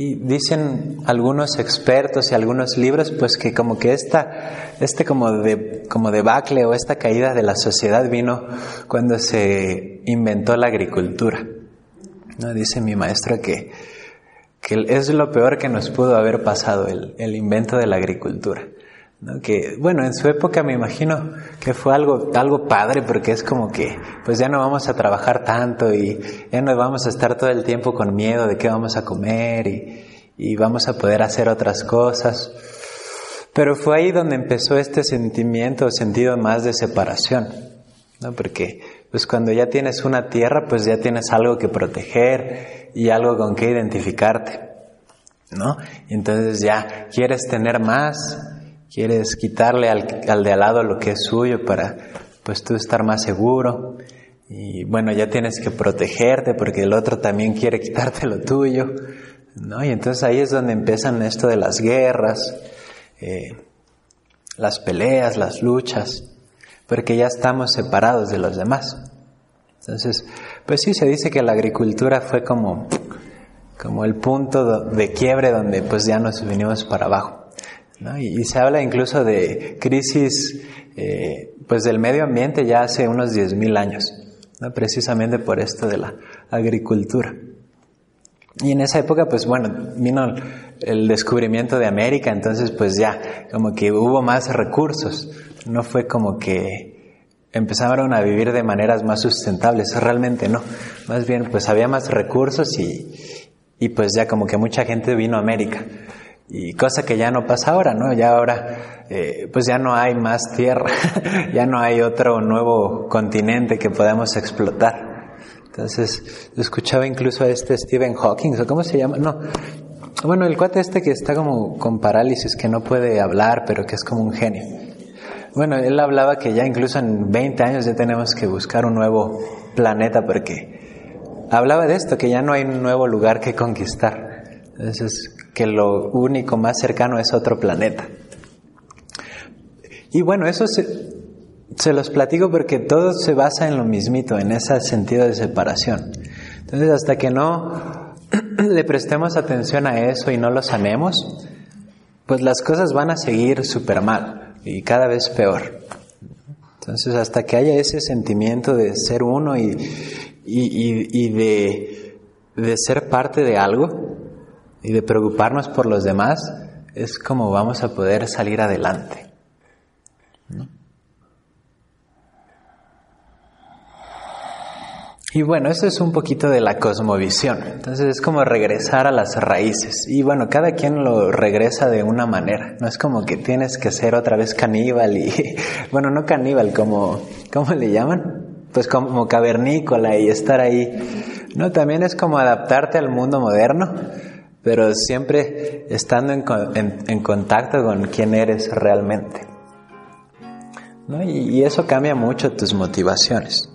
Y dicen algunos expertos y algunos libros, pues que como que esta, este como de, como debacle o esta caída de la sociedad vino cuando se inventó la agricultura. ¿No? Dice mi maestro que, que es lo peor que nos pudo haber pasado el, el invento de la agricultura. Que, bueno, en su época me imagino que fue algo, algo padre porque es como que, pues ya no vamos a trabajar tanto y ya no vamos a estar todo el tiempo con miedo de qué vamos a comer y, y vamos a poder hacer otras cosas. Pero fue ahí donde empezó este sentimiento o sentido más de separación, ¿no? Porque, pues cuando ya tienes una tierra, pues ya tienes algo que proteger y algo con que identificarte, ¿no? Entonces ya quieres tener más, quieres quitarle al, de al lado lo que es suyo para pues tú estar más seguro y bueno ya tienes que protegerte porque el otro también quiere quitarte lo tuyo ¿no? y entonces ahí es donde empiezan esto de las guerras eh, las peleas las luchas porque ya estamos separados de los demás. Entonces pues sí se dice que la agricultura fue como como el punto de quiebre donde pues ya nos vinimos para abajo y, se habla incluso de crisis eh, pues del medio ambiente ya hace unos 10.000 años, precisamente por esto de la agricultura. Y en esa época, pues bueno, vino el descubrimiento de América, entonces pues ya, como que hubo más recursos, no fue como que empezaron a vivir de maneras más sustentables, realmente no, más bien pues había más recursos y, y pues ya como que mucha gente vino a América. Y cosa que ya no pasa ahora, ¿no? Ya ahora, eh, pues ya no hay más tierra, ya no hay otro nuevo continente que podamos explotar. Entonces, escuchaba incluso a este Stephen Hawking, ¿o cómo se llama? No. Bueno, el cuate este que está como con parálisis, que no puede hablar, pero que es como un genio. Bueno, él hablaba que ya incluso en 20 años ya tenemos que buscar un nuevo planeta porque hablaba de esto, que ya no hay un nuevo lugar que conquistar. Entonces, que lo único más cercano es otro planeta. Y bueno, eso se, los platico porque todo se basa en lo mismito, en ese sentido de separación. Entonces, hasta que no le prestemos atención a eso y no lo sanemos, pues las cosas van a seguir súper mal y cada vez peor. Entonces, hasta que haya ese sentimiento de ser uno y, y, de, de ser parte de algo, y de preocuparnos por los demás es como vamos a poder salir adelante. Y bueno, eso es un poquito de la cosmovisión. Entonces es como regresar a las raíces. Y bueno, cada quien lo regresa de una manera. No es como que tienes que ser otra vez caníbal y, bueno, no caníbal, como, ¿cómo le llaman? Pues como cavernícola y estar ahí. No, también es como adaptarte al mundo moderno pero siempre estando en, contacto con quién eres realmente. Y, y eso cambia mucho tus motivaciones.